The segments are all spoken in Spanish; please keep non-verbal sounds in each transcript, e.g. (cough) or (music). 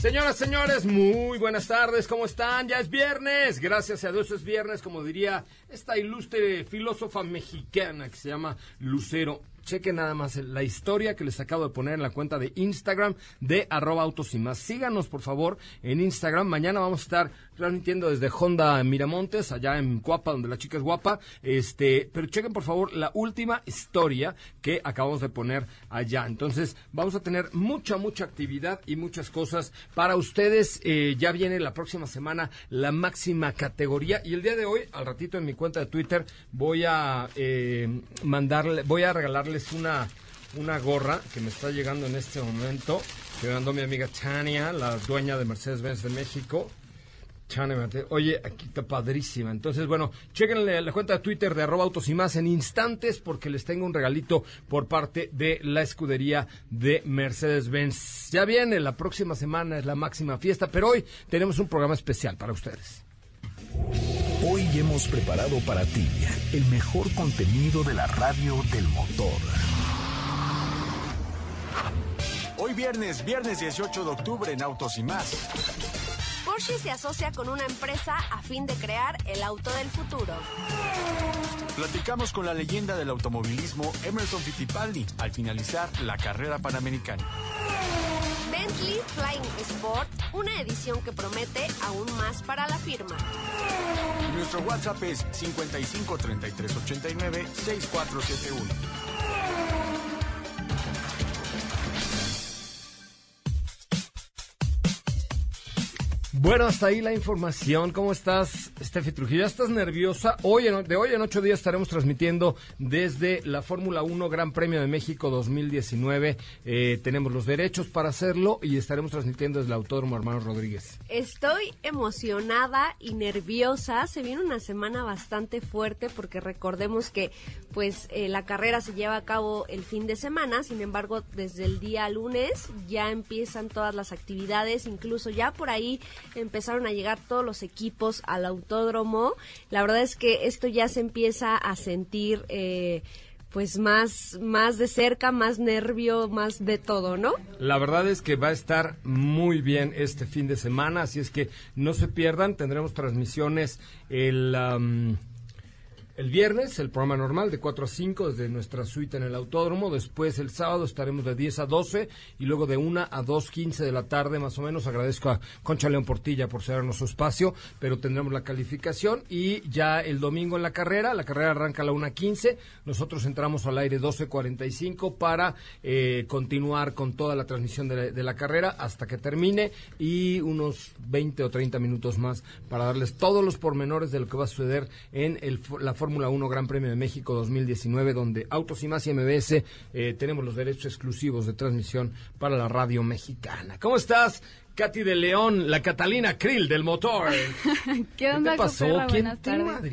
Señoras, señores, muy buenas tardes, ¿cómo están? Ya es viernes, gracias a Dios es viernes, como diría esta ilustre filósofa mexicana que se llama Lucero chequen nada más la historia que les acabo de poner en la cuenta de Instagram de arroba autos y más. Síganos, por favor, en Instagram. Mañana vamos a estar transmitiendo desde Honda Miramontes, allá en Cuapa, donde la chica es guapa. Este, pero chequen, por favor, la última historia que acabamos de poner allá. Entonces, vamos a tener mucha, mucha actividad y muchas cosas para ustedes. Eh, ya viene la próxima semana la máxima categoría. Y el día de hoy, al ratito en mi cuenta de Twitter, voy a eh, mandarle, voy a regalarles una, una gorra que me está llegando en este momento, que me mandó mi amiga Tania, la dueña de Mercedes-Benz de México. Oye, aquí está padrísima. Entonces, bueno, chequenle la cuenta de Twitter de arroba autos y más en instantes porque les tengo un regalito por parte de la escudería de Mercedes-Benz. Ya viene, la próxima semana es la máxima fiesta, pero hoy tenemos un programa especial para ustedes. Hoy hemos preparado para ti el mejor contenido de la radio del motor. Hoy viernes, viernes 18 de octubre en Autos y más. Porsche se asocia con una empresa a fin de crear el auto del futuro. Platicamos con la leyenda del automovilismo Emerson Fittipaldi al finalizar la carrera panamericana. Bentley Flying Sport, una edición que promete aún más para la firma. Nuestro WhatsApp es 55 33 89 6471. Bueno, hasta ahí la información. ¿Cómo estás, Steffi Trujillo? ¿Ya estás nerviosa? Hoy, de hoy en ocho días estaremos transmitiendo desde la Fórmula 1 Gran Premio de México 2019. Eh, tenemos los derechos para hacerlo y estaremos transmitiendo desde el Autódromo Hermano Rodríguez. Estoy emocionada y nerviosa. Se viene una semana bastante fuerte porque recordemos que pues eh, la carrera se lleva a cabo el fin de semana. Sin embargo, desde el día lunes ya empiezan todas las actividades. Incluso ya por ahí empezaron a llegar todos los equipos al autódromo. La verdad es que esto ya se empieza a sentir... Eh, pues más, más de cerca, más nervio, más de todo, ¿no? La verdad es que va a estar muy bien este fin de semana, así es que no se pierdan, tendremos transmisiones el... El viernes, el programa normal de 4 a 5 desde nuestra suite en el autódromo. Después, el sábado, estaremos de 10 a 12 y luego de 1 a 2.15 de la tarde, más o menos. Agradezco a Concha León Portilla por cedernos su espacio, pero tendremos la calificación. Y ya el domingo en la carrera, la carrera arranca a la 1.15. Nosotros entramos al aire 12.45 para eh, continuar con toda la transmisión de la, carrera hasta que termine y unos 20 o 30 minutos más para darles todos los pormenores de lo que va a suceder en el, la forma Fórmula 1 Gran Premio de México 2019, donde Autos y Más y MBS eh, tenemos los derechos exclusivos de transmisión para la radio mexicana. ¿Cómo estás? Katy de León, la Catalina Krill del motor. (laughs) ¿Qué onda, ¿Qué te pasó? Copera? ¿Quién Buenas te tardes.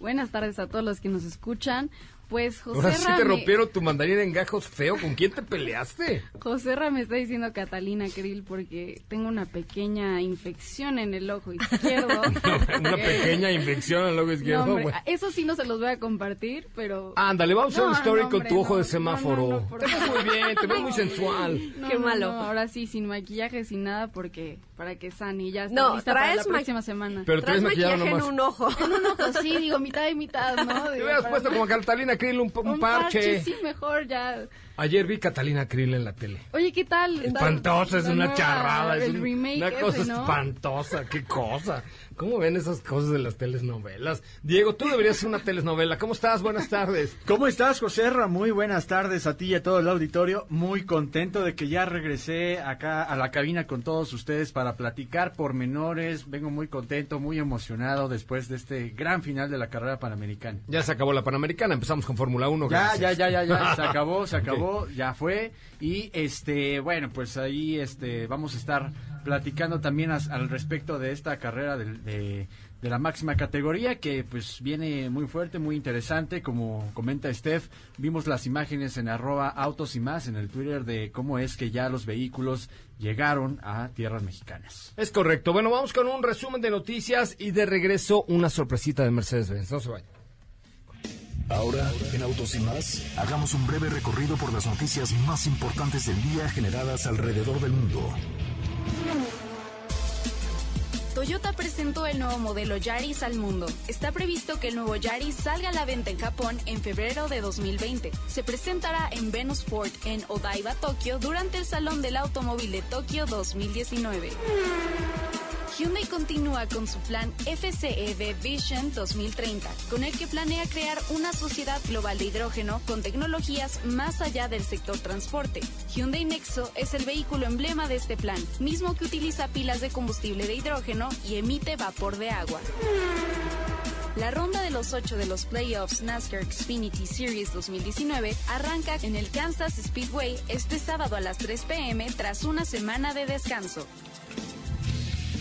Buenas tardes a todos los que nos escuchan. Pues José Ahora sí te rompieron tu mandarina en gajos feo. ¿Con quién te peleaste? José Ra me está diciendo Catalina Krill porque tengo una pequeña infección en el ojo izquierdo. (laughs) Una pequeña infección al ojo izquierdo. No, hombre, güey. eso sí no se los voy a compartir, pero... Ándale, vamos a hacer No, un story no, con hombre, tu ojo no, de no, semáforo. no, no, por te ves muy bien, te ves muy (laughs) sensual. No, Qué no, malo. no, ahora sí, sin maquillaje, sin nada, porque para que sane y ya está No, lista para la traes ma- próxima semana. Pero Traes traes maquillado maquillaje en nomás. un ojo. En un ojo, sí, digo, mitad y mitad, ¿no? Te hubieras puesto como Catalina Krill un, un parche. Sí, mejor ya. Ayer vi Catalina Krill en la tele. Oye, ¿qué tal? Espantosa, es una nueva- charrada, es el un- remake una ese, cosa ¿no? espantosa, qué cosa. ¿Cómo ven esas cosas de las telenovelas? Diego, tú deberías ser una telenovela. ¿Cómo estás? Buenas tardes. ¿Cómo estás, José Ra? Muy buenas tardes a ti y a todo el auditorio. Muy contento de que ya regresé acá a la cabina con todos ustedes para platicar pormenores. Vengo muy contento, muy emocionado después de este gran final de la carrera panamericana. Ya se acabó la Panamericana, empezamos con Fórmula 1. Ya, gracias. ya, ya, ya, ya, se (laughs) acabó, se acabó, ya fue. Y este, bueno, pues ahí este, vamos a estar platicando también al respecto de esta carrera de, de la máxima categoría que pues viene muy fuerte, muy interesante. Como comenta Steph, vimos las imágenes en arroba autos y más en el Twitter de cómo es que ya los vehículos llegaron a tierras mexicanas. Es correcto. Bueno, vamos con un resumen de noticias y de regreso una sorpresita de Mercedes-Benz. No se vayan. Ahora, en Autos y más, hagamos un breve recorrido por las noticias más importantes del día generadas alrededor del mundo. Toyota presentó el nuevo modelo Yaris al mundo. Está previsto que el nuevo Yaris salga a la venta en Japón en febrero de 2020. Se presentará en Venus Port en Odaiba, Tokio, durante el Salón del Automóvil de Tokio 2019. Hyundai continúa con su plan FCEV Vision 2030, con el que planea crear una sociedad global de hidrógeno con tecnologías más allá del sector transporte. Hyundai Nexo es el vehículo emblema de este plan, mismo que utiliza pilas de combustible de hidrógeno y emite vapor de agua. La ronda de los ocho de los playoffs NASCAR Xfinity Series 2019 arranca en el Kansas Speedway este sábado a las 3 pm tras una semana de descanso.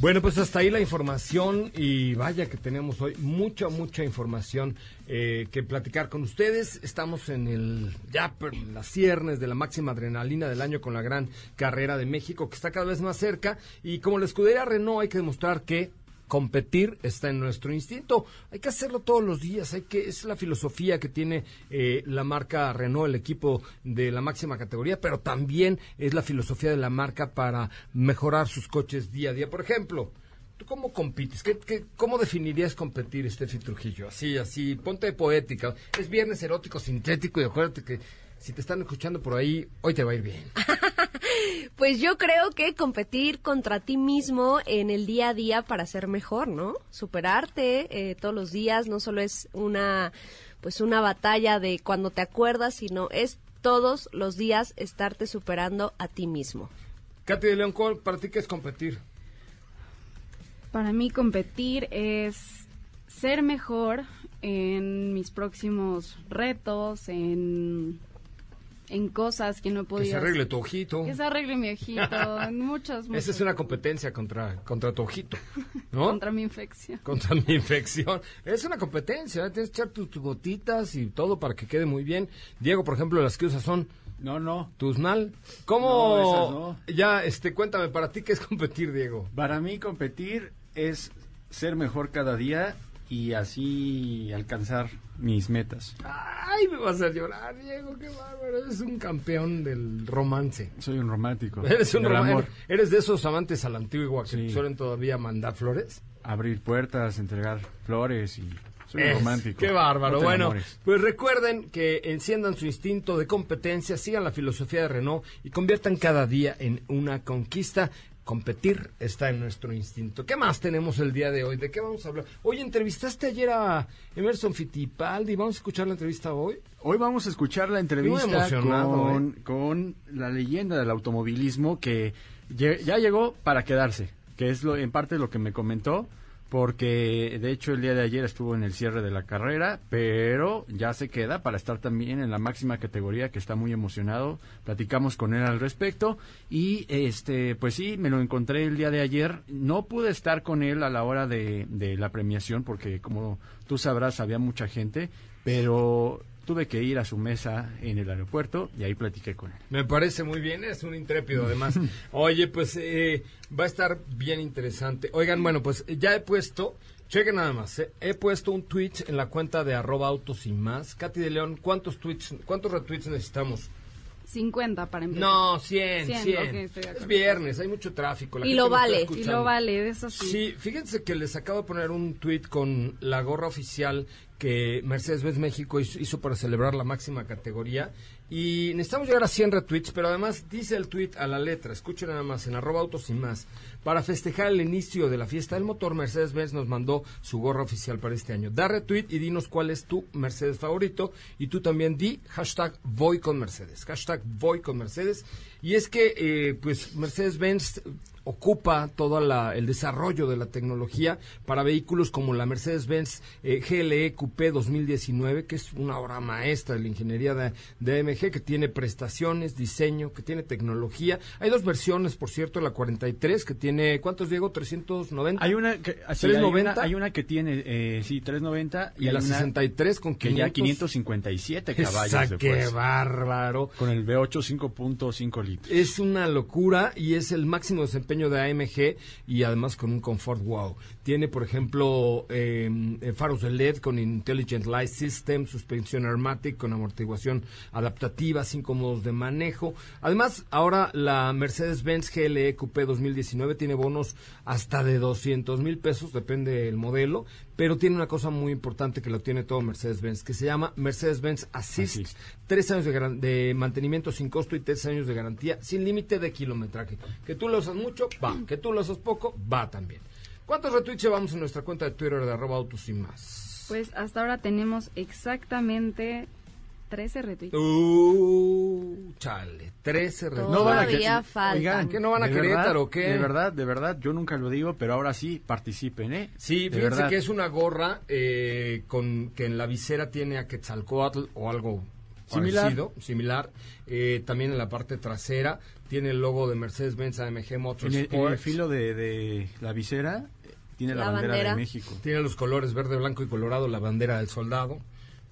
Bueno, pues hasta ahí la información y vaya que tenemos hoy mucha, mucha información eh, que platicar con ustedes. Estamos en el ya las ciernes de la máxima adrenalina del año con la gran carrera de México que está cada vez más cerca y como la escudería Renault hay que demostrar que competir está en nuestro instinto. Hay que hacerlo todos los días. Hay que es la filosofía que tiene eh, la marca Renault, el equipo de la máxima categoría, pero también es la filosofía de la marca para mejorar sus coches día a día. Por ejemplo, ¿tú cómo compites? ¿Qué, qué, cómo definirías competir, Steffi Trujillo? Así, así, ponte poética. Es viernes erótico, sintético y acuérdate que si te están escuchando por ahí, hoy te va a ir bien. (laughs) Pues yo creo que competir contra ti mismo en el día a día para ser mejor, ¿no? Superarte eh, todos los días no solo es una pues una batalla de cuando te acuerdas, sino es todos los días estarte superando a ti mismo. Katy de León, ¿cuál para ti qué es competir? Para mí competir es ser mejor en mis próximos retos, en, en cosas que no he Que se arregle tu ojito. Que se arregle mi ojito, en muchas, muchas Esa es una competencia contra, contra tu ojito, (laughs) ¿no? contra mi infección. Contra mi infección. Es una competencia, ¿eh? tienes que echar tus, tus gotitas y todo para que quede muy bien. Diego, por ejemplo, las que usas son No, no. Tuznal. ¿Cómo? No, esas Ya, este, cuéntame, para ti, ¿qué es competir, Diego? Para mí competir es ser mejor cada día y así alcanzar mis metas. Ay, me vas a llorar, Diego, qué bárbaro. Eres un campeón del romance. Soy un romántico. (laughs) Eres un amor. Eres de esos amantes a la antigua que Sí. suelen todavía mandar flores. Abrir puertas, entregar flores y soy un Es, romántico. Qué bárbaro. No bueno, enamores. pues recuerden que enciendan su instinto de competencia, sigan la filosofía de Renault y conviertan cada día en una conquista. Competir está en nuestro instinto. ¿Qué más tenemos el día de hoy? ¿De qué vamos a hablar? Oye, entrevistaste ayer a Emerson Fittipaldi. ¿Vamos a escuchar la entrevista hoy? Hoy vamos a escuchar la entrevista con, ¿eh? con la leyenda del automovilismo que ya llegó para quedarse, que es lo, en parte lo que me comentó, porque de hecho el día de ayer estuvo en el cierre de la carrera, pero ya se queda para estar también en la máxima categoría, que está muy emocionado. Platicamos con él al respecto y este, pues sí, me lo encontré el día de ayer. No pude estar con él a la hora de, de la premiación porque como tú sabrás había mucha gente, pero tuve que ir a su mesa en el aeropuerto y ahí platiqué con él. Me parece muy bien, es un intrépido además. (laughs) Oye, pues eh, va a estar bien interesante. Oigan, bueno, pues ya he puesto, chequen nada más, eh, he puesto un tweet en la cuenta de arroba autos y más. Katy de León, ¿cuántos tweets, cuántos retweets necesitamos? 50 para empezar. No, 100, 100. 100, ok, estoy de es viernes, hay mucho tráfico. la Y gente lo vale, y lo vale, de eso sí. Sí, fíjense que les acabo de poner un tweet con la gorra oficial que Mercedes-Benz México hizo, para celebrar la máxima categoría. Y necesitamos llegar a 100 retweets, pero además dice el tweet a la letra, escuchen nada más, en arroba autos y más. Para festejar el inicio de la fiesta del motor, Mercedes-Benz nos mandó su gorra oficial para este año. Da retweet y dinos cuál es tu Mercedes favorito. Y tú también di hashtag voy con Mercedes. Hashtag voy con Mercedes. Y es que, eh, pues, Mercedes-Benz ocupa todo la- el desarrollo de la tecnología para vehículos como la Mercedes-Benz eh, GLE Coupé 2019, que es una obra maestra de la ingeniería de, de AMG, que tiene prestaciones, diseño, que tiene tecnología. Hay dos versiones, por cierto, la 43, que tiene, ¿cuántos, Diego? 390. Hay una que, así, hay, 390. una, hay una que tiene, eh, sí, 390 y hay la una 63 con que 500. ya 557 caballos ¡Qué bárbaro! Con el V8 5.5 litros. Es una locura y es el máximo desempeño de AMG y además con un confort wow. Tiene, por ejemplo, eh, eh, faros de LED con Intelligent Light System, suspensión Airmatic con amortiguación adaptativa, cinco modos de manejo. Además, ahora la Mercedes-Benz GLE Coupé 2019 tiene bonos hasta de 200 mil pesos, depende del modelo, pero tiene una cosa muy importante que lo tiene todo Mercedes-Benz, que se llama Mercedes-Benz Assist. Assist. Tres años de, de mantenimiento sin costo y tres años de garantía sin límite de kilometraje. Que tú lo usas mucho, va. Que tú lo usas poco, va también. ¿Cuántos retweets llevamos en nuestra cuenta de Twitter de arroba autos y más? Pues hasta ahora tenemos exactamente 13 retweets. Uh, chale, 13 retweets. No van a Todavía faltan. Oigan, ¿Qué no van a Querétaro, verdad, o qué? De verdad, de verdad, yo nunca lo digo, pero ahora sí participen, ¿eh? Sí, De fíjense verdad. que es una gorra eh, con que en la visera tiene a Quetzalcoatl o algo Similar. parecido, similar. Eh, también en la parte trasera tiene el logo de Mercedes-Benz AMG En el, Motorsports. en el filo de, de la visera tiene la, La bandera, bandera. de México. Tiene los colores verde, blanco y colorado, la bandera del soldado.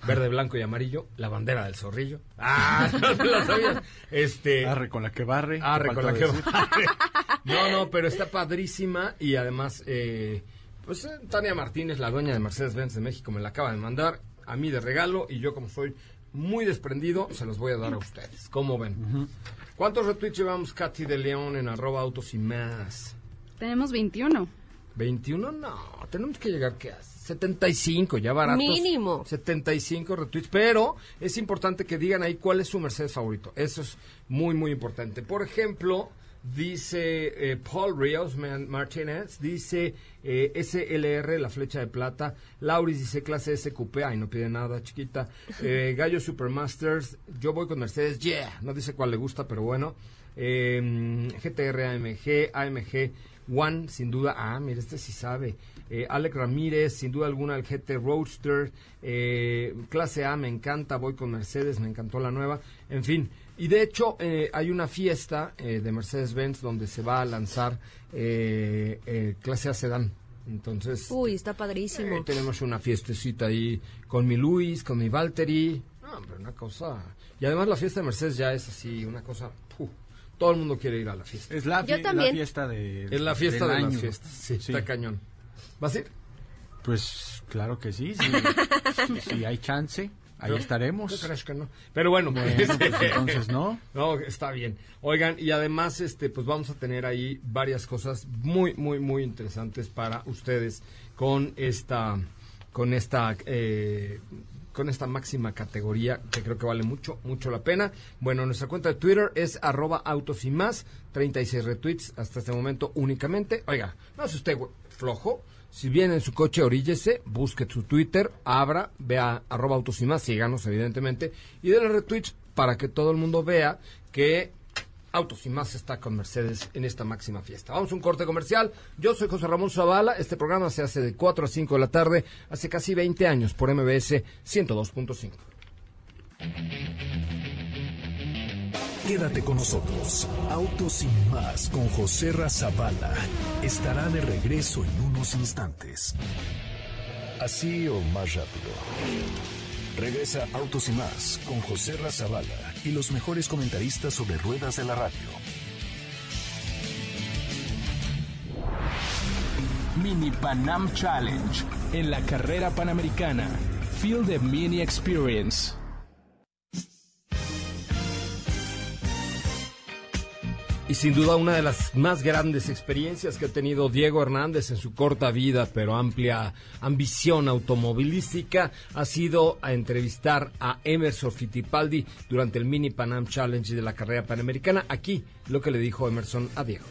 Verde, blanco y amarillo, la bandera del zorrillo. Ah, (laughs) no te la sabías. Este, Arre con la que barre. Arre con la que decir. barre. (laughs) No, no, pero está padrísima y además, eh, pues eh, Tania Martínez, la dueña de Mercedes-Benz de México, me la acaba de mandar a mí de regalo y yo como soy muy desprendido, se los voy a dar a ustedes. ¿Cómo ven? ¿Cuántos retweets llevamos Katy de León en arroba autos y más? Tenemos 21. 21 no, tenemos que llegar que a 75 ya baratos. Mínimo. 75 retweets, pero es importante que digan ahí cuál es su Mercedes favorito. Eso es muy muy importante. Por ejemplo, dice eh, Paul Rios Martínez, dice eh, SLR, la flecha de plata. Lauris dice clase SQP, ay no pide nada, chiquita. (laughs) Eh, Gallo Supermasters, yo voy con Mercedes, yeah, no dice cuál le gusta, pero bueno. Eh, GTR AMG, AMG One, sin duda. Ah, mira, este sí sabe. Eh, Alex Ramírez, sin duda alguna, el GT Roadster. Eh, clase A, me encanta. Voy con Mercedes, me encantó la nueva. En fin. Y de hecho, eh, hay una fiesta eh, de Mercedes-Benz donde se va a lanzar eh, eh, clase A Sedán. Entonces, Uy, está padrísimo. tenemos una fiestecita ahí con mi Luis, con mi Valtteri. No, hombre, una cosa. Y además, la fiesta de Mercedes ya es así, una cosa. Todo el mundo quiere ir a la fiesta. Es la, Yo también. la fiesta de. Es la fiesta del de año. las fiestas. Sí, Sí. está cañón. ¿Vas a ir? Pues claro que sí. sí. (laughs) si hay chance, ahí ¿No? estaremos. ¿Tú crees que no? Pero bueno, Bueno, pues entonces no. (laughs) No, está bien. Oigan, y además, este, pues vamos a tener ahí varias cosas muy, muy, muy interesantes para ustedes con esta, con esta, eh, con esta máxima categoría que creo que vale mucho, mucho la pena. Bueno, nuestra cuenta de Twitter es arroba autos y más, 36 retweets hasta este momento únicamente. Oiga, no es usted flojo. Si viene en su coche, oríllese, busque su Twitter, abra, vea arroba autos y más, síganos evidentemente, y denle retweets para que todo el mundo vea que Autos y más está con Mercedes en esta máxima fiesta. Vamos a un corte comercial. Yo soy José Ramón Zavala. Este programa se hace de 4 a 5 de la tarde hace casi 20 años por MBS 102.5. Quédate con nosotros. Autos y más con José Razabala estará de regreso en unos instantes. Así o más rápido. Regresa Autos y más con José Razabala y los mejores comentaristas sobre ruedas de la radio. Mini Panam Challenge en la carrera panamericana. Feel the Mini Experience. Y sin duda una de las más grandes experiencias que ha tenido Diego Hernández en su corta vida pero amplia ambición automovilística ha sido a entrevistar a Emerson Fittipaldi durante el Mini Panam Challenge de la carrera panamericana. Aquí lo que le dijo Emerson a Diego.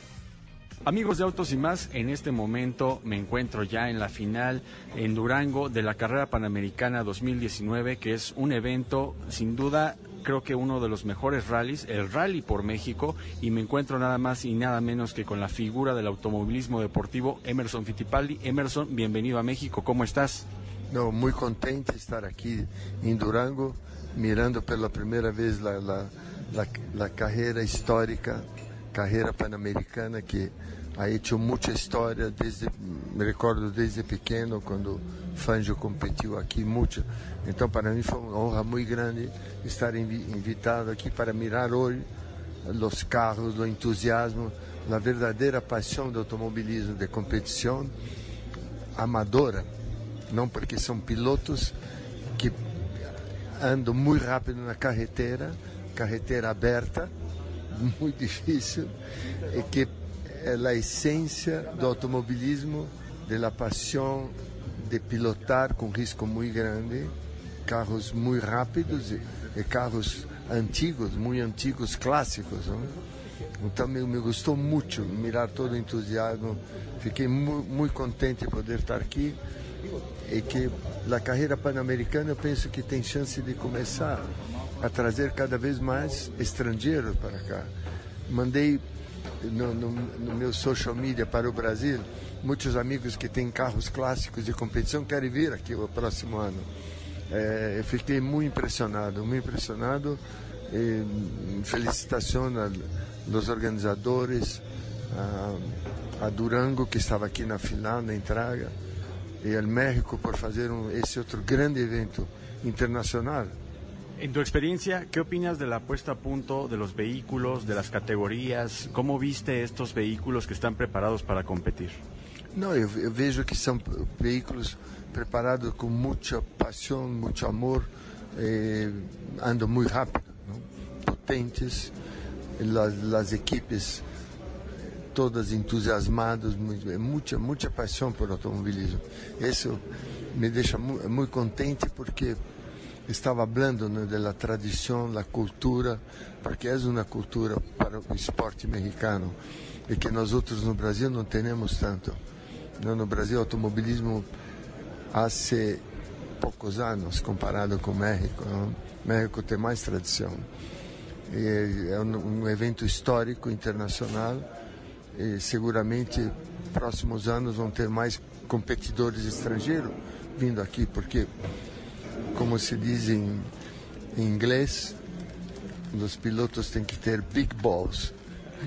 Amigos de Autos y más, en este momento me encuentro ya en la final en Durango de la carrera panamericana 2019, que es un evento sin duda creo que uno de los mejores rallies, el Rally por México, y me encuentro nada más y nada menos que con la figura del automovilismo deportivo, Emerson Fittipaldi. Emerson, bienvenido a México, ¿cómo estás? No, muy contento de estar aquí en Durango, mirando por la primera vez la, la, la, la carrera histórica, carrera panamericana que ha hecho mucha historia desde, me recuerdo desde pequeno quando Fangio competiu aqui muito. Então para mim foi uma honra muito grande estar invitado aqui para mirar hoje os carros, o entusiasmo, a verdadeira paixão do automobilismo de competição amadora, não porque são pilotos que andam muito rápido na carretera, carretera aberta, (laughs) muito difícil, e que é a essência do automobilismo, da paixão de pilotar com risco muito grande, carros muito rápidos e, e carros antigos, muito antigos, clássicos. Não? Então me, me gostou muito mirar todo o entusiasmo. Fiquei muito, muito contente de poder estar aqui e que a carreira pan-americana eu penso que tem chance de começar a trazer cada vez mais estrangeiros para cá. Mandei no, no, no, meu social media para o Brasil, muitos amigos que têm carros clássicos de competição querem vir aqui o próximo ano. É, eu fiquei muito impressionado, muito impressionado. E, felicitação aos organizadores, a, a, Durango que estava aqui na final, na entrada, e ao México por fazer um, esse outro grande evento internacional. En tu experiencia, ¿qué opinas de la puesta a punto de los vehículos, de las categorías? ¿Cómo viste estos vehículos que están preparados para competir? Não, eu, eu vejo que são veículos preparados com muita paixão, muito amor, eh, andam muito rápido, não? potentes, as, equipes todas entusiasmadas, muita, muita paixão por automobilismo. Isso me deixa muito, muito contente porque estava falando né, da tradição, da cultura, porque é uma cultura para o esporte mexicano e que nós outros no Brasil não temos tanto. No Brasil, o automobilismo há poucos anos comparado com o México. Não? México tem mais tradição. E é um, um evento histórico internacional e seguramente próximos anos vão ter mais competidores estrangeiros vindo aqui, porque como se diz em, em inglês, os pilotos têm que ter big balls.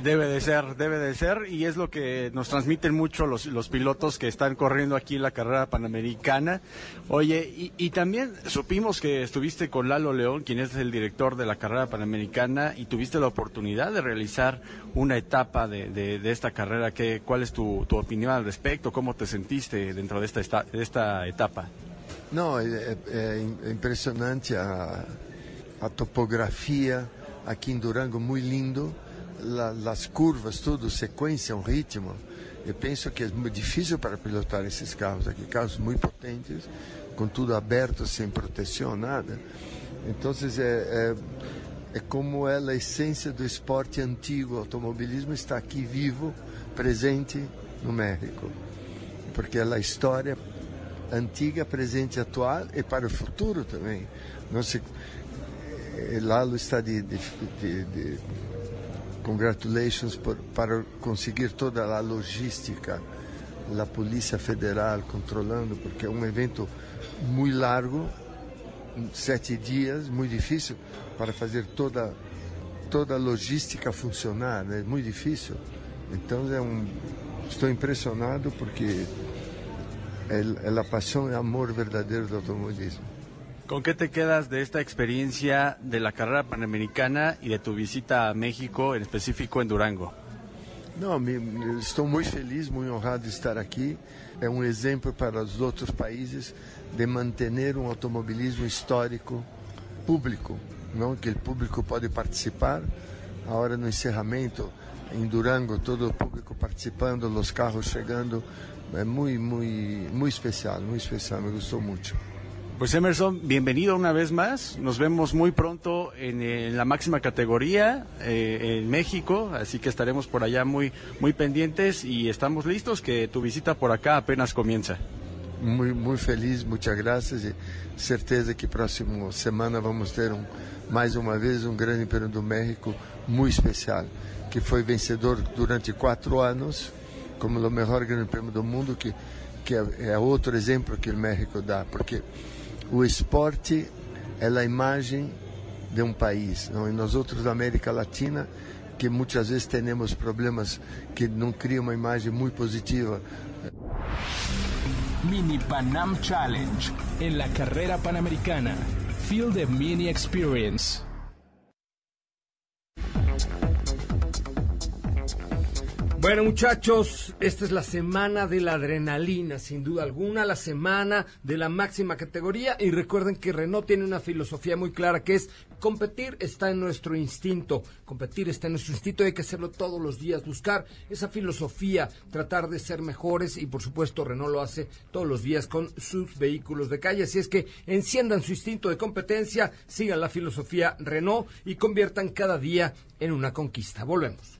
Debe de ser, debe de ser, y es lo que nos transmiten mucho los, los pilotos que están corriendo aquí la carrera panamericana. Oye, y, y, también supimos que estuviste con Lalo León, quien es el director de la carrera panamericana, y tuviste la oportunidad de realizar una etapa de, de, esta carrera. ¿Qué, ¿Cuál es tu, tu, opinión al respecto? ¿Cómo te sentiste dentro de esta, esta, de esta etapa? Não, é, é, impressionante a, a, topografia aqui em Durango, muito lindo. La, as curvas, tudo, sequência, um ritmo. Eu penso que é muito difícil para pilotar esses carros aqui, carros muito potentes, com tudo aberto, sem proteção, nada. Então, é, é, é como é a essência do esporte antigo, o automobilismo está aqui vivo, presente no México. Porque a história antiga, presente atual e para o futuro também. Não se, Lalo está de, de, de, de congratulations por, para conseguir toda a logística, a Polícia Federal controlando, porque é um evento muito largo, sete dias, muito difícil para fazer toda toda a logística funcionar, é muito difícil. Então é um, estou impressionado porque é, é a paixão e amor verdadeiro do automobilismo. ¿Con qué te quedas de esta experiencia de la carrera panamericana y de tu visita a México, en específico en Durango? Não, me, estou muito feliz, muito honrado de estar aqui. É um exemplo para os outros países de manter um automobilismo histórico público, não que o público pode participar. Agora no encerramento em Durango, todo o público participando, os carros chegando, é muito, muito especial, muito especial. Me gostou muito. Pues Emerson, bienvenido una vez más. Nos vemos muy pronto en, eh, la máxima categoría eh, en México, así que estaremos por allá muy, muy pendientes y estamos listos que tu visita por acá apenas comienza. Muito, muito feliz, muitas graças e certeza que próxima semana vamos ter um, mais uma vez um grande prêmio do México muito especial, que foi vencedor durante quatro anos como o melhor grande prêmio do mundo, que, que é outro exemplo que o México dá, porque o esporte é a imagem de um país, não? e nós outros da América Latina que muitas vezes temos problemas que não criam uma imagem muito positiva Mini Panam Challenge en la carrera panamericana. Feel the Mini Experience. Bueno, muchachos, esta es la semana de la adrenalina, sin duda alguna, la semana de la máxima categoría. Y recuerden que Renault tiene una filosofía muy clara que es competir está en nuestro instinto. Competir está en nuestro instinto, hay que hacerlo todos los días, buscar esa filosofía, tratar de ser mejores. Y por supuesto, Renault lo hace todos los días con sus vehículos de calle. Así es que enciendan su instinto de competencia, sigan la filosofía Renault y conviertan cada día en una conquista. Volvemos.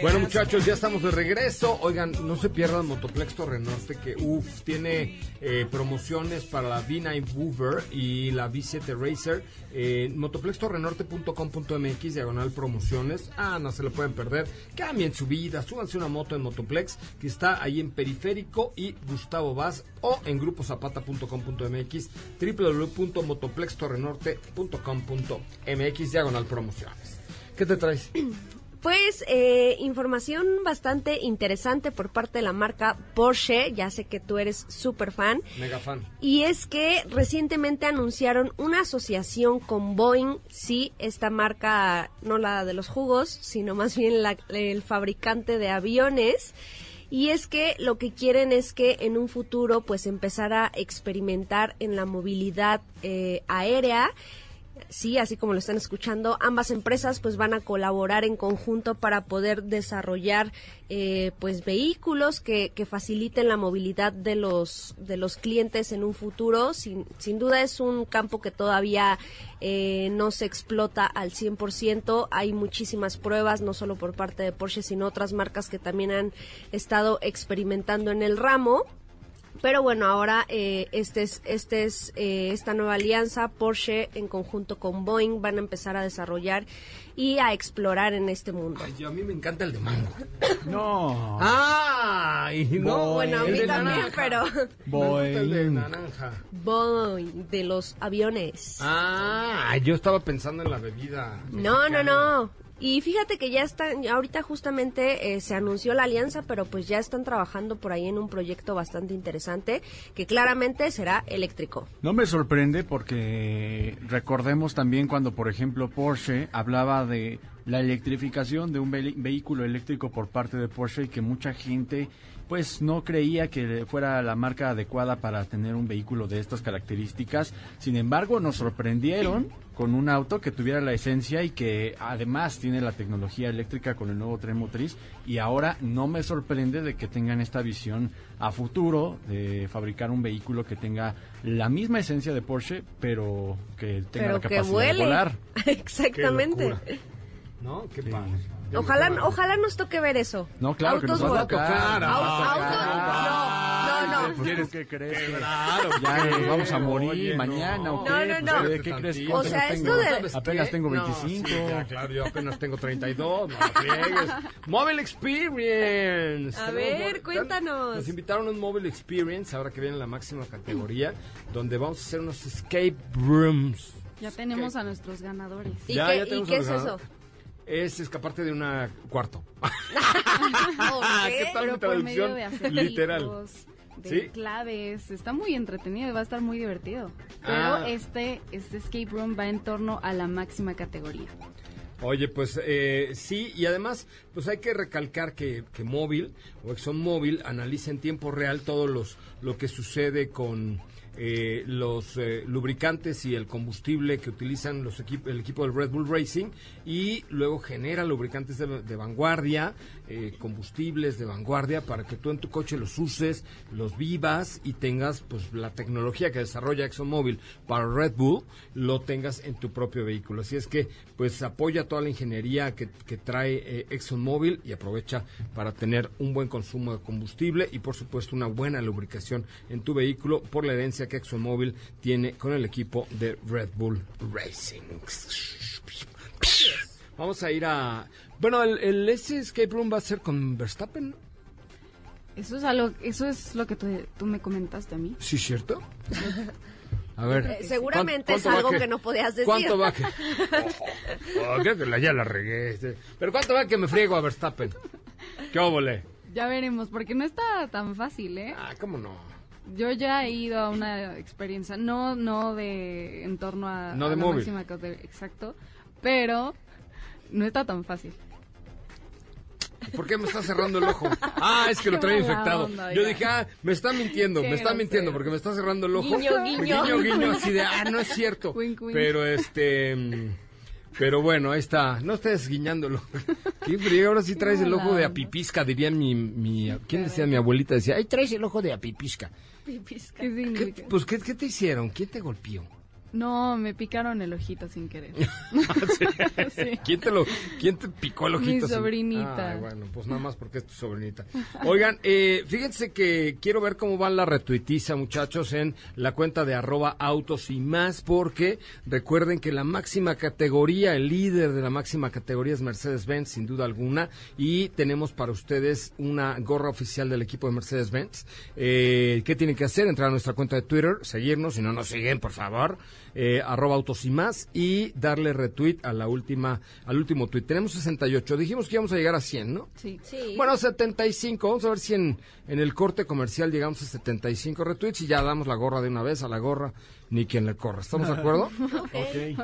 Bueno muchachos, ya estamos de regreso. Oigan, no se pierdan Motoplex Torre Norte que uff, tiene eh, promociones para la V9 Woover y la V7 Racer. Eh, motoplextorrenorte.com.mx, diagonal promociones. Ah, no se lo pueden perder. Cambien su vida, súbanse una moto en Motoplex que está ahí en Periférico y Gustavo Vaz o en gruposapata.com.mx, www.motoplextorrenorte.com.mx, diagonal promociones. ¿Qué te traes? (clears throat) Pues eh, información bastante interesante por parte de la marca Porsche. Ya sé que tú eres súper fan. Mega fan. Y es que recientemente anunciaron una asociación con Boeing. Sí, esta marca, no la de los jugos, sino más bien la- el fabricante de aviones. Y es que lo que quieren es que en un futuro pues empezar a experimentar en la movilidad eh, aérea. Sí, así como lo están escuchando, ambas empresas pues van a colaborar en conjunto para poder desarrollar eh, pues vehículos que, que faciliten la movilidad de los de los clientes en un futuro. Sin, sin duda es un campo que todavía eh, no se explota al 100%. Hay muchísimas pruebas, no solo por parte de Porsche, sino otras marcas que también han estado experimentando en el ramo. Pero bueno, ahora eh, este es, este es eh, esta nueva alianza, Porsche en conjunto con Boeing van a empezar a desarrollar y a explorar en este mundo. Ay, yo- a mí me encanta el de mango. (coughs) No. Ah, y no. Bueno, a mí también, naranja. pero Me gusta el de naranja. Boeing de los aviones. Ah, yo estaba pensando en la bebida. No, no, no. Y fíjate que ya están, ahorita justamente eh, se anunció la alianza, pero pues ya están trabajando por ahí en un proyecto bastante interesante que claramente será eléctrico. No me sorprende porque recordemos también cuando, por ejemplo, Porsche hablaba de la electrificación de un ve- vehículo eléctrico por parte de Porsche y que mucha gente pues no creía que fuera la marca adecuada para tener un vehículo de estas características. Sin embargo, nos sorprendieron con un auto que tuviera la esencia y que además tiene la tecnología eléctrica con el nuevo tren motriz y ahora no me sorprende de que tengan esta visión a futuro de fabricar un vehículo que tenga la misma esencia de Porsche, pero que tenga pero la que capacidad de volar. (laughs) Exactamente. ¿No? Qué padre. Ojalá, ojalá nos toque ver eso. No, claro que nos Autos va a tocar. Au- Ah, autos- no, no, no. Pues, ¿tú ¿Qué crees? que Claro, ya nos vamos a morir Oye, mañana o qué? No, no, Pues, no. ¿de ¿Qué crees? O ¿Cuántos sea, esto de- ¿Sabes Apenas tengo No, 25. sí, ya, claro, yo apenas tengo 32, no friegues. Mobile Experience. A ver, cuéntanos. Nos invitaron a un Mobile Experience, ahora que viene la máxima categoría, donde vamos a hacer unos escape rooms. Ya tenemos a nuestros ganadores. ¿Y Ya, qué, ya y qué es eso? Es escaparte de un cuarto. (laughs) ¿Por ¿Qué qué? tal mi Pero por medio traducción? de Literal. de ¿Sí? claves. Está muy entretenido y va a estar muy divertido. Pero Ah. este, este escape room va en torno a la máxima categoría. Oye, pues eh, sí, y además, pues hay que recalcar que, que Móvil o ExxonMobil analiza en tiempo real todo los, lo que sucede con eh, los eh, lubricantes y el combustible que utilizan los equip- el equipo del Red Bull Racing y luego genera lubricantes de, de vanguardia, eh, combustibles de vanguardia para que tú en tu coche los uses, los vivas y tengas pues la tecnología que desarrolla ExxonMobil para Red Bull, lo tengas en tu propio vehículo. Así es que pues apoya toda la ingeniería que, que trae eh, ExxonMobil y aprovecha para tener un buen consumo de combustible y por supuesto una buena lubricación en tu vehículo por la herencia que ExxonMobil tiene con el equipo de Red Bull Racing. Vamos a ir a... Bueno, el, el ese escape room va a ser con Verstappen, ¿no? Eso es algo, eso es lo que tú, tú me comentaste a mí. ¿Sí, cierto? A ver. Eh, seguramente ¿cuán- es algo que no podías decir. ¿Cuánto va que.? Oh, oh, creo que la, ya la regué. este. Pero ¿cuánto va que me friego a Verstappen? ¿Qué óvole? Ya veremos, porque no está tan fácil, ¿eh? Ah, ¿cómo no? Yo ya he ido a una experiencia, no, no de en torno a, No a de la móvil. máxima categoría, exacto, pero no está tan fácil. ¿Por qué me está cerrando el ojo? (laughs) Ah, es que lo trae infectado. onda, Yo dije, ah, me está mintiendo, me está mintiendo porque me está cerrando el ojo. Guiño, guiño. Guiño, guiño, (laughs) así de, ah, no es cierto. Pero este. Pero bueno, ahí está. No estés guiñándolo. (laughs) Qué frío, ahora sí traes el ojo de apipisca, diría mi. mi ¿Quién decía? Mi abuelita decía, ay, traes el ojo de apipisca. ¿Qué pues, ¿qué, ¿qué te hicieron? ¿Quién te golpeó? No, me picaron el ojito sin querer. (laughs) Sí. ¿Quién te lo, quién te picó el ojito? Mi sobrinita. Ay, bueno, pues nada más porque es tu sobrinita. Oigan, eh, fíjense que quiero ver cómo va la retuitiza, muchachos, en la cuenta de arroba autos y más, porque recuerden que la máxima categoría, el líder de la máxima categoría es Mercedes-Benz, sin duda alguna, y tenemos para ustedes una gorra oficial del equipo de Mercedes-Benz. Eh, ¿Qué tienen que hacer? Entrar a nuestra cuenta de Twitter, seguirnos, si no nos siguen, por favor, eh, arroba autos y más, y darle retweet a la última, al último tweet. Tenemos 68, dijimos que íbamos a llegar a 100, ¿no? Sí. Sí. Bueno, 75. Vamos a ver si en, en el corte comercial llegamos a 75 retweets y ya damos la gorra de una vez a la gorra, ni quien le corra. ¿Estamos de acuerdo? (laughs)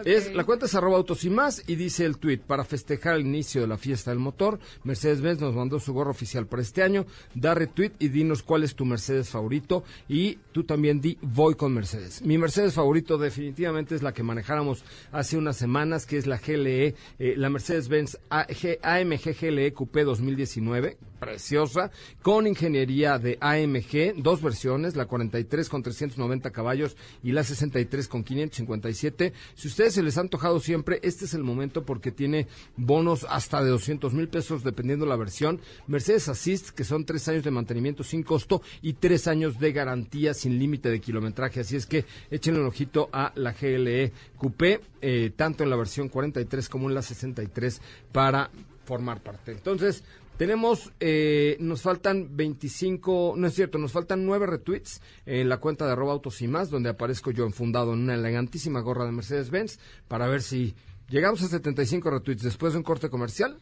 Es, la cuenta es arroba autos y más y dice el tweet, para festejar el inicio de la fiesta del motor, Mercedes-Benz nos mandó su gorra oficial para este año. Da retweet y dinos cuál es tu Mercedes favorito y tú también di voy con Mercedes. Mi Mercedes favorito definitivamente es la que manejáramos hace unas semanas, que es la GLE, eh, la Mercedes-Benz AMG GLE Coupé 2019, preciosa, con ingeniería de AMG, dos versiones, la 43 con 390 caballos y la 63 con 557. Si ustedes se les ha antojado siempre, este es el momento porque tiene bonos hasta de 200 mil pesos dependiendo la versión. Mercedes Assist, que son tres años de mantenimiento sin costo y tres años de garantía sin límite de kilometraje. Así es que échenle un ojito a la GLE Coupé, eh, tanto en la versión 43 como en la 63 para formar parte. Entonces, tenemos, eh, nos faltan 25, no es cierto, nos faltan nueve retweets en la cuenta de arroba autos y más, donde aparezco yo enfundado en una elegantísima gorra de Mercedes-Benz, para ver si llegamos a 75 retweets después de un corte comercial,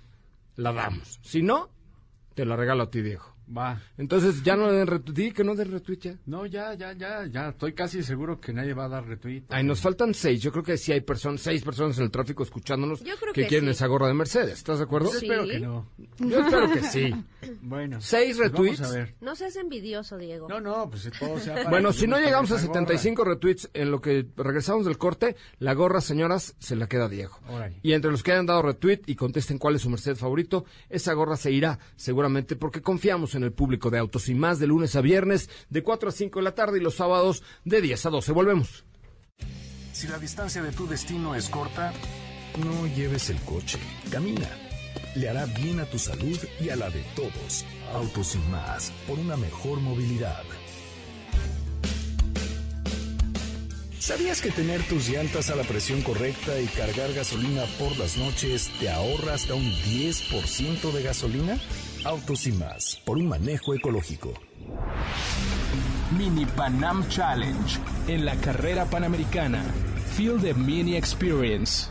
la damos. Si no, te la regalo a ti, Diego. Va. Entonces ya no le den retweet. Di que no den retweet ya. No, ya, ya, ya, ya. Estoy casi seguro que nadie va a dar retweet. Ay, nos faltan seis. Yo creo que sí hay personas, seis personas en el tráfico escuchándonos Yo creo que, que quieren sí. esa gorra de Mercedes. ¿Estás de acuerdo? Yo Sí. espero que no. (laughs) Yo espero que sí. (laughs) Bueno. Seis pues retweets. Vamos a ver. No seas envidioso, Diego. No, no, pues todo sea para Bueno, si no llegamos a esa gorra. 75 retweets en lo que regresamos del corte, la gorra, señoras, se la queda Diego. Y entre los que hayan dado retweet y contesten cuál es su Mercedes favorito, esa gorra se irá seguramente porque confiamos en el público de Autos y más de lunes a viernes de 4 a 5 de la tarde y los sábados de 10 a 12. Volvemos. Si la distancia de tu destino es corta, no lleves el coche, camina. Le hará bien a tu salud y a la de todos. Autos y más, por una mejor movilidad. ¿Sabías que tener tus llantas a la presión correcta y cargar gasolina por las noches te ahorra hasta un 10% de gasolina? Autos y más, por un manejo ecológico. Mini Panam Challenge en la carrera panamericana. Feel the Mini Experience.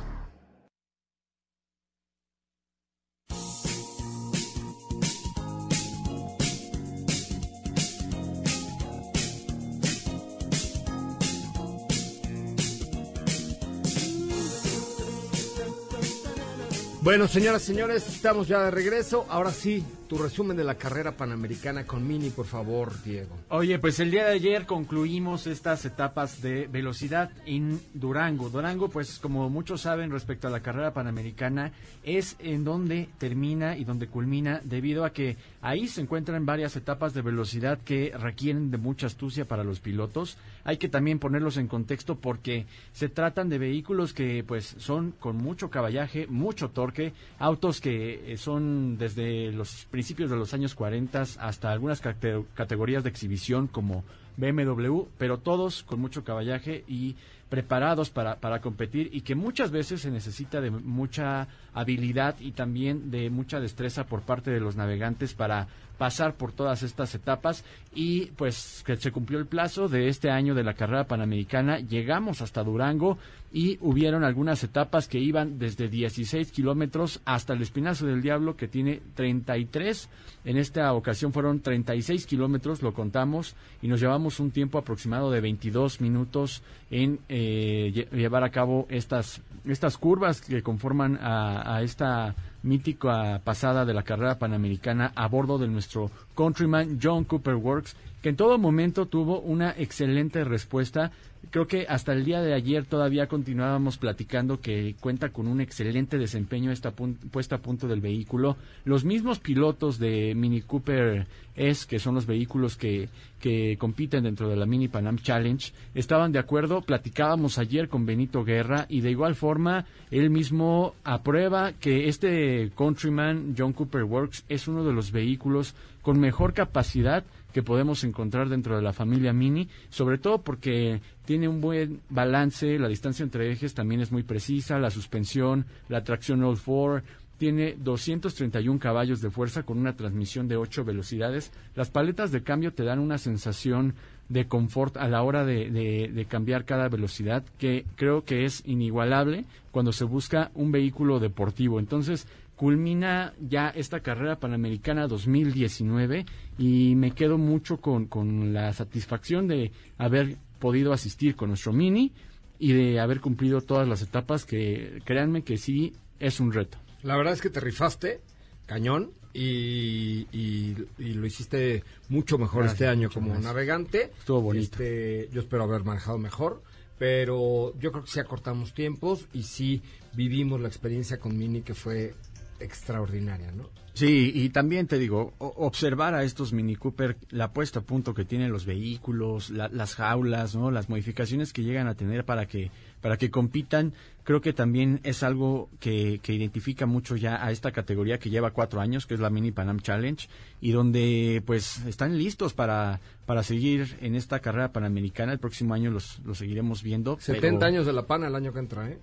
Bueno, señoras y señores, estamos ya de regreso. Ahora sí, tu resumen de la carrera panamericana con Mini, por favor, Diego. Oye, pues el día de ayer concluimos estas etapas de velocidad en Durango. Durango, pues como muchos saben respecto a la carrera panamericana, es en donde termina y donde culmina debido a que ahí se encuentran varias etapas de velocidad que requieren de mucha astucia para los pilotos. Hay que también ponerlos en contexto porque se tratan de vehículos que pues son con mucho caballaje, mucho torque, autos que eh, son desde los principios de los años 40 hasta algunas cate- categorías de exhibición como BMW, pero todos con mucho caballaje y preparados para, para competir y que muchas veces se necesita de mucha habilidad y también de mucha destreza por parte de los navegantes para pasar por todas estas etapas y pues que se cumplió el plazo de este año de la carrera panamericana, llegamos hasta Durango y hubieron algunas etapas que iban desde 16 kilómetros hasta el Espinazo del Diablo que tiene 33, en esta ocasión fueron 36 kilómetros, lo contamos y nos llevamos un tiempo aproximado de 22 minutos en eh, lle- llevar a cabo estas, estas curvas que conforman a, a esta mítica pasada de la carrera panamericana a bordo de nuestro countryman John Cooper Works, que en todo momento tuvo una excelente respuesta. Creo que hasta el día de ayer todavía continuábamos platicando que cuenta con un excelente desempeño esta puesta a punto del vehículo. Los mismos pilotos de Mini Cooper S, que son los vehículos que, que compiten dentro de la Mini Panam Challenge, estaban de acuerdo. Platicábamos ayer con Benito Guerra y de igual forma él mismo aprueba que este Countryman John Cooper Works es uno de los vehículos con mejor capacidad que podemos encontrar dentro de la familia Mini, sobre todo porque tiene un buen balance, la distancia entre ejes también es muy precisa, la suspensión, la tracción All 4 tiene 231 caballos de fuerza con una transmisión de 8 velocidades. Las paletas de cambio te dan una sensación de confort a la hora de, de- cambiar cada velocidad que creo que es inigualable cuando se busca un vehículo deportivo. Entonces, culmina ya esta carrera panamericana 2019 y me quedo mucho con, con la satisfacción de haber podido asistir con nuestro mini y de haber cumplido todas las etapas que créanme que sí es un reto. La verdad es que te rifaste, cañón, y, y- y lo hiciste mucho mejor Gracias, este año como gracias. navegante. Estuvo bonito. Este, yo espero haber manejado mejor, pero yo creo que sí acortamos tiempos y sí vivimos la experiencia con Mini que fue extraordinaria, ¿no? Sí, y también te digo, observar a estos Mini Cooper, la puesta a punto que tienen los vehículos, la- las jaulas, ¿no? Las modificaciones que llegan a tener para que para que compitan, creo que también es algo que, que identifica mucho ya a esta categoría que lleva cuatro años, que es la Mini Panam Challenge, y donde pues están listos para, para seguir en esta carrera panamericana. El próximo año los, los seguiremos viendo. 70 pero- años de la pana el año que entra, ¿eh?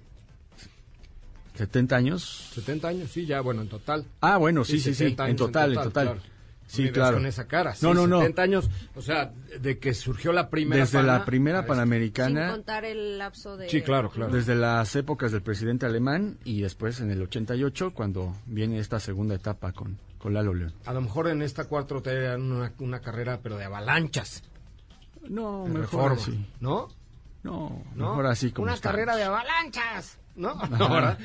70 años. 70 años, sí, ya, bueno, en total. Ah, bueno, sí, sí, sí, 70 en total, en total. claro. Sí, me claro. con esa cara. No, Sí, no, no. 70 años, o sea, de que surgió la primera Desde pana la primera a esta. Sin Panamericana, contar el lapso de... Sí, claro, claro. desde las épocas del presidente alemán y después en el 88 cuando viene esta segunda etapa con, con Lalo León. A lo mejor en esta cuarto te dan una, una carrera, pero de avalanchas. No, de mejor reforma, así. ¿no? No, ¿No? mejor así como Una estamos. carrera de avalanchas, ¿no?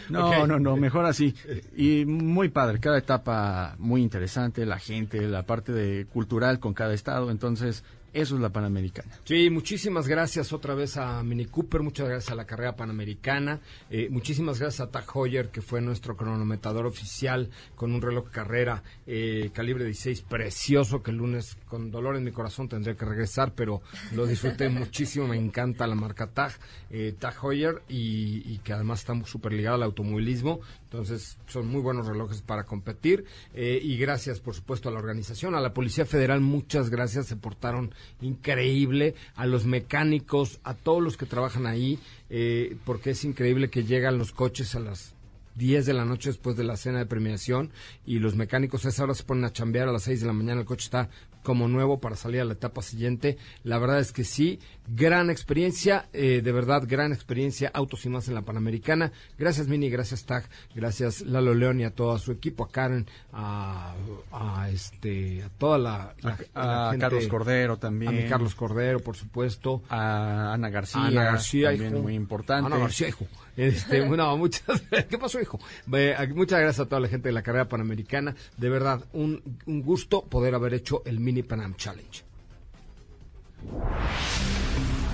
No, Ok. no, no, mejor así. Y muy padre, cada etapa muy interesante, la gente, la parte de cultural con cada estado, entonces eso es la Panamericana. Sí, muchísimas gracias otra vez a Mini Cooper, muchas gracias a la carrera panamericana, eh, muchísimas gracias a Tag Heuer, que fue nuestro cronometrador oficial con un reloj carrera eh, calibre 16 precioso, que el lunes con dolor en mi corazón tendré que regresar, pero lo disfruté (laughs) muchísimo, me encanta la marca Tag, eh, Tag Heuer, y, y que además está súper ligada al automovilismo, entonces son muy buenos relojes para competir, eh, y gracias por supuesto a la organización, a la Policía Federal, muchas gracias, se portaron increíble, a los mecánicos, a todos los que trabajan ahí, eh, porque es increíble que llegan los coches a las 10 de la noche después de la cena de premiación y los mecánicos a esa hora se ponen a chambear. A las 6 de la mañana, el coche está como nuevo para salir a la etapa siguiente. La verdad es que sí, gran experiencia, eh, de verdad, gran experiencia, autos y más en la Panamericana. Gracias Mini, gracias Tag, gracias Lalo León y a todo su equipo, a Karen, a, a, este, a toda la, A gente- Carlos Cordero también. a mi Carlos Cordero, por supuesto. A Ana García. Ana García, también hijo. muy importante. Ana García, hijo. Este, (laughs) bueno, muchas, (laughs) ¿Qué pasó, hijo? Eh, muchas gracias a toda la gente de la carrera panamericana. De verdad, un, un gusto poder haber hecho el Mini Panam Challenge.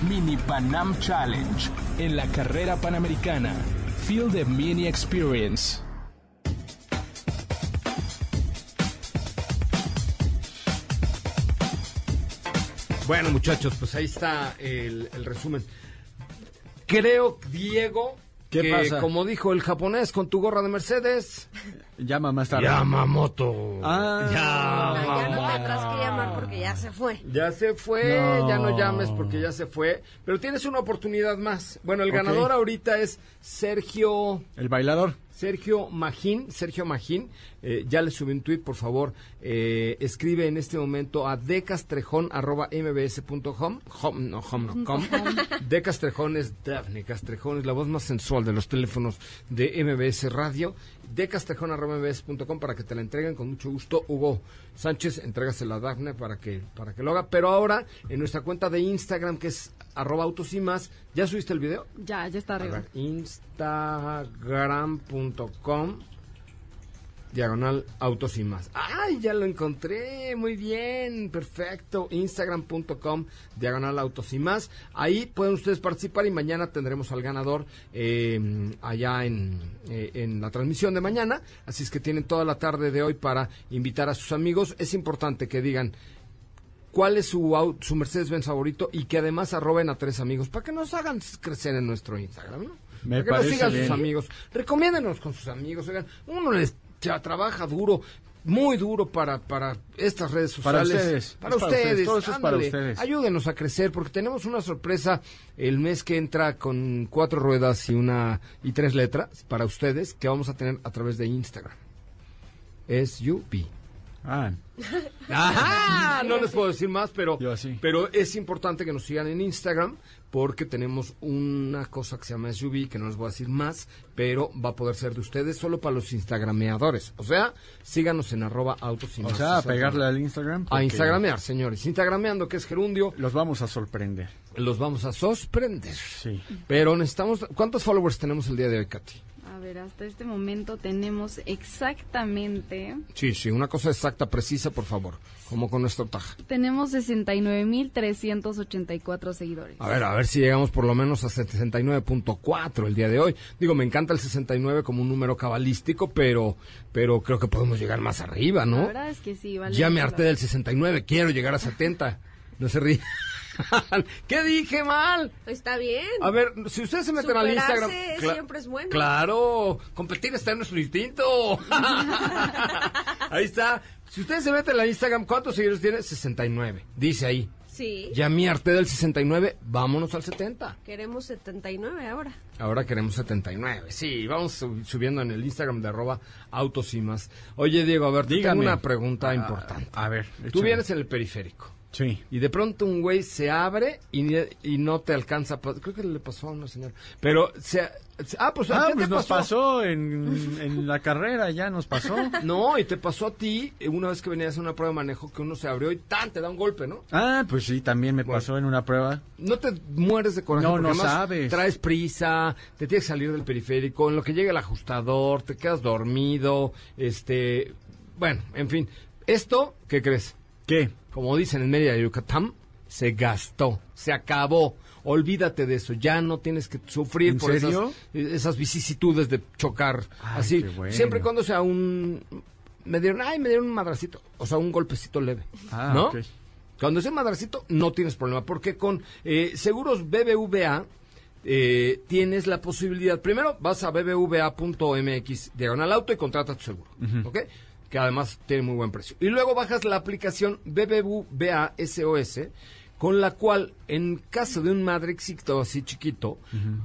Mini Panam Challenge en la carrera panamericana. Feel the Mini Experience. Bueno, muchachos, pues ahí está el, el resumen. Creo, Diego, ¿Qué que pasa? como dijo el japonés con tu gorra de Mercedes, Llama más tarde. Yamamoto. Ah. No, ya no Yamamoto. tendrás que llamar porque ya se fue. Ya se fue, No. ya no llames porque ya se fue, pero tienes una oportunidad más. Bueno, el Ok. ganador ahorita es Sergio El bailador. Sergio Magín, Sergio Magín, eh, ya le subí un tweet, por favor, eh, escribe en este momento a decastrejón.mbs.com, home, no, home, no, com. Decastrejón es Daphne Castrejón, es la voz más sensual de los teléfonos de MBS Radio, decastrejón.mbs.com para que te la entreguen con mucho gusto. Hugo Sánchez, entrégasela a Daphne para que, para que lo haga, pero ahora en nuestra cuenta de Instagram, que es arroba autos y más, ¿ya subiste el video? Ya, ya está arriba. instagram.com diagonal autos y más. ¡Ay, ya lo encontré! Muy bien, perfecto. Instagram.com diagonal autos y más. Ahí pueden ustedes participar y mañana tendremos al ganador eh, allá en, eh, en la transmisión de mañana. Así es que tienen toda la tarde de hoy para invitar a sus amigos. Es importante que digan cuál es su, su Mercedes-Benz favorito y que además arroben a tres amigos para que nos hagan crecer en nuestro Instagram, ¿no? Me para que nos sigan sus amigos. Recomiéndenos con sus amigos. Oigan, uno les ya trabaja duro, muy duro para, para estas redes Para sociales. ustedes. Para Es para ustedes. ustedes. Todo eso es para ustedes. Ayúdenos a crecer porque tenemos una sorpresa el mes que entra con cuatro ruedas y una y tres letras para ustedes que vamos a tener a través de Instagram. S-U-B. Ah, Ajá, no les puedo decir más, pero, Yo sí. pero es importante que nos sigan en Instagram porque tenemos una cosa que se llama SUV que no les voy a decir más, pero va a poder ser de ustedes solo para los instagrameadores. O sea, síganos en arroba autos y o sea, a pegarle al Instagram. A instagramear, señores. Instagrameando, que es gerundio, Los vamos a sorprender. los vamos a sorprender. Sí. Pero necesitamos... ¿Cuántos followers tenemos el día de hoy, Katy? A ver, hasta este momento tenemos exactamente, Sí, sí, una cosa exacta, precisa, por favor. Como con nuestro tag. tenemos 69.384 seguidores. A ver, a ver si llegamos por lo menos a 69.4 el día de hoy. Digo, me encanta el 69 como un número cabalístico, pero, pero creo que podemos llegar más arriba, La ¿no? verdad es que sí, vale. Ya me harté la- del 69, quiero llegar a 70. No se ríe. (laughs) ¿Qué dije mal? Está bien. A ver, si ustedes se meten al Superarse Instagram. cla- siempre es bueno. Claro, competir está en nuestro instinto. (laughs) Ahí está. Si ustedes se meten al Instagram, ¿cuántos seguidores tiene? 69. Dice ahí, Sí. Ya me harté del 69, vámonos al 70. Queremos 79 ahora. Ahora queremos 79. Sí, vamos sub- subiendo en el Instagram de arroba autos y más. Oye, Diego, a ver, te tengo Dígame. una pregunta Ah, importante. A ver. Tú échale. vienes en el periférico Sí. y de pronto un güey se abre y, y no te alcanza. Creo que le pasó a una señora. Pero, se, se- ah, pues, ¿a Ah, pues nos pasó en, en la carrera, ya nos pasó. (laughs) No, y te pasó a ti eh, una vez que venías a una prueba de manejo que uno se abrió y tan te da un golpe, ¿no? Ah, pues sí, también me pasó en una prueba. No te mueres de coraje. No, no sabes. Traes prisa, te tienes que salir del periférico, en lo que llega el ajustador, te quedas dormido, este, bueno, en fin. Esto, ¿qué crees? ¿Qué? Como dicen en Mérida, Yucatán, se gastó, se acabó. Olvídate de eso, ya no tienes que sufrir ¿En por esas, esas vicisitudes de chocar. Ay, así, bueno. siempre y cuando sea un... Me dieron, ay, me dieron un madracito, o sea, un golpecito leve, Ah, ¿no? Cuando es el madracito, no tienes problema, porque con eh, seguros BBVA eh, tienes la posibilidad. Primero, vas a bbva.mx diagonal auto y contrata tu seguro, ¿ok? Que además tiene muy buen precio. Y luego bajas la aplicación BBVA SOS, con la cual, en caso de un madrexito así chiquito,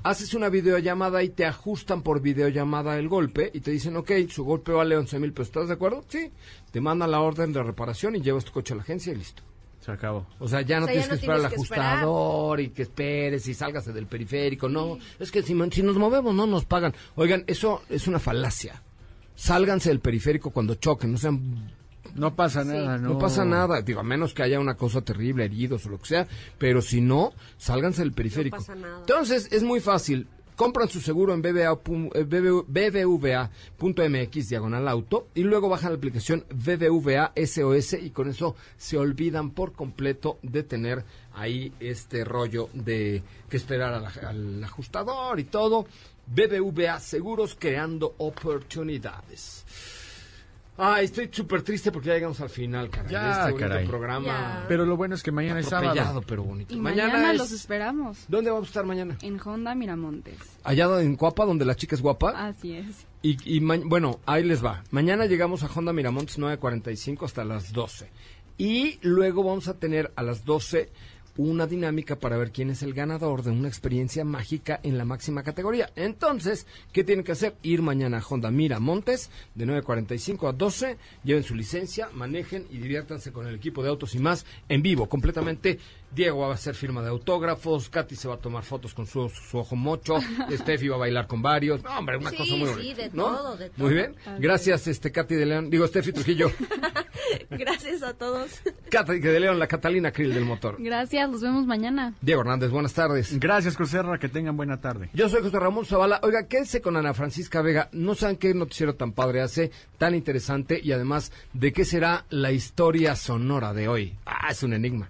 haces una videollamada y te ajustan por videollamada el golpe y te dicen, ok, su golpe vale 11 mil pesos, ¿estás de acuerdo? Sí. Te mandan la orden de reparación y llevas tu coche a la agencia y listo. Se acabó. O sea, ya no O sea, tienes ya que esperar al esperar. ajustador y que esperes y salgas del periférico. No, es que si nos movemos no nos pagan. Oigan, eso es una falacia. Sálganse del periférico cuando choquen, no sean... No pasa nada, No. no. pasa nada, digo, a menos que haya una cosa terrible, heridos o lo que sea, pero si no, sálganse del periférico. pasa nada. Entonces, es muy fácil. Compran su seguro en BBA pu- eh, bbva.mx diagonal auto y luego bajan la aplicación BBVA SOS y con eso se olvidan por completo de tener ahí este rollo de que esperar al ajustador y todo. BBVA Seguros creando oportunidades. Ay, estoy súper triste porque ya llegamos al final, caray. Ya, este bonito caray. programa. Ya. Pero lo bueno es que mañana es sábado. pero bonito. Y mañana, es- los esperamos ¿Dónde vamos a estar mañana? en Honda Miramontes. Allá en Cuapa, donde la chica es guapa. Así es. Y, y ma- bueno, ahí les va. Mañana llegamos a Honda Miramontes 9.45 hasta las 12. Y luego vamos a tener a las 12 una dinámica para ver quién es el ganador de una experiencia mágica en la máxima categoría. Entonces, ¿qué tienen que hacer? Ir mañana a Honda Miramontes de 9.45 a 12, lleven su licencia, manejen y diviértanse con el equipo de autos y más en vivo, completamente. Diego va a hacer firma de autógrafos, Katy se va a tomar fotos con su, su ojo mocho, (laughs) Steffi va a bailar con varios. No, hombre, una Sí, cosa muy sí, bonita. de ¿no? todo, de todo. Muy bien. Gracias, este Katy de León. Digo, Steffi Trujillo. (laughs) Gracias a todos. (laughs) Katy de León, la Catalina Krill del motor. Gracias, los vemos mañana. Diego Hernández, buenas tardes. Gracias, Crucerra, que tengan buena tarde. Yo soy José Ramón Zavala. Oiga, quédense con Ana Francisca Vega. No saben qué noticiero tan padre hace, tan interesante y además de qué será la historia sonora de hoy. Ah, es un enigma.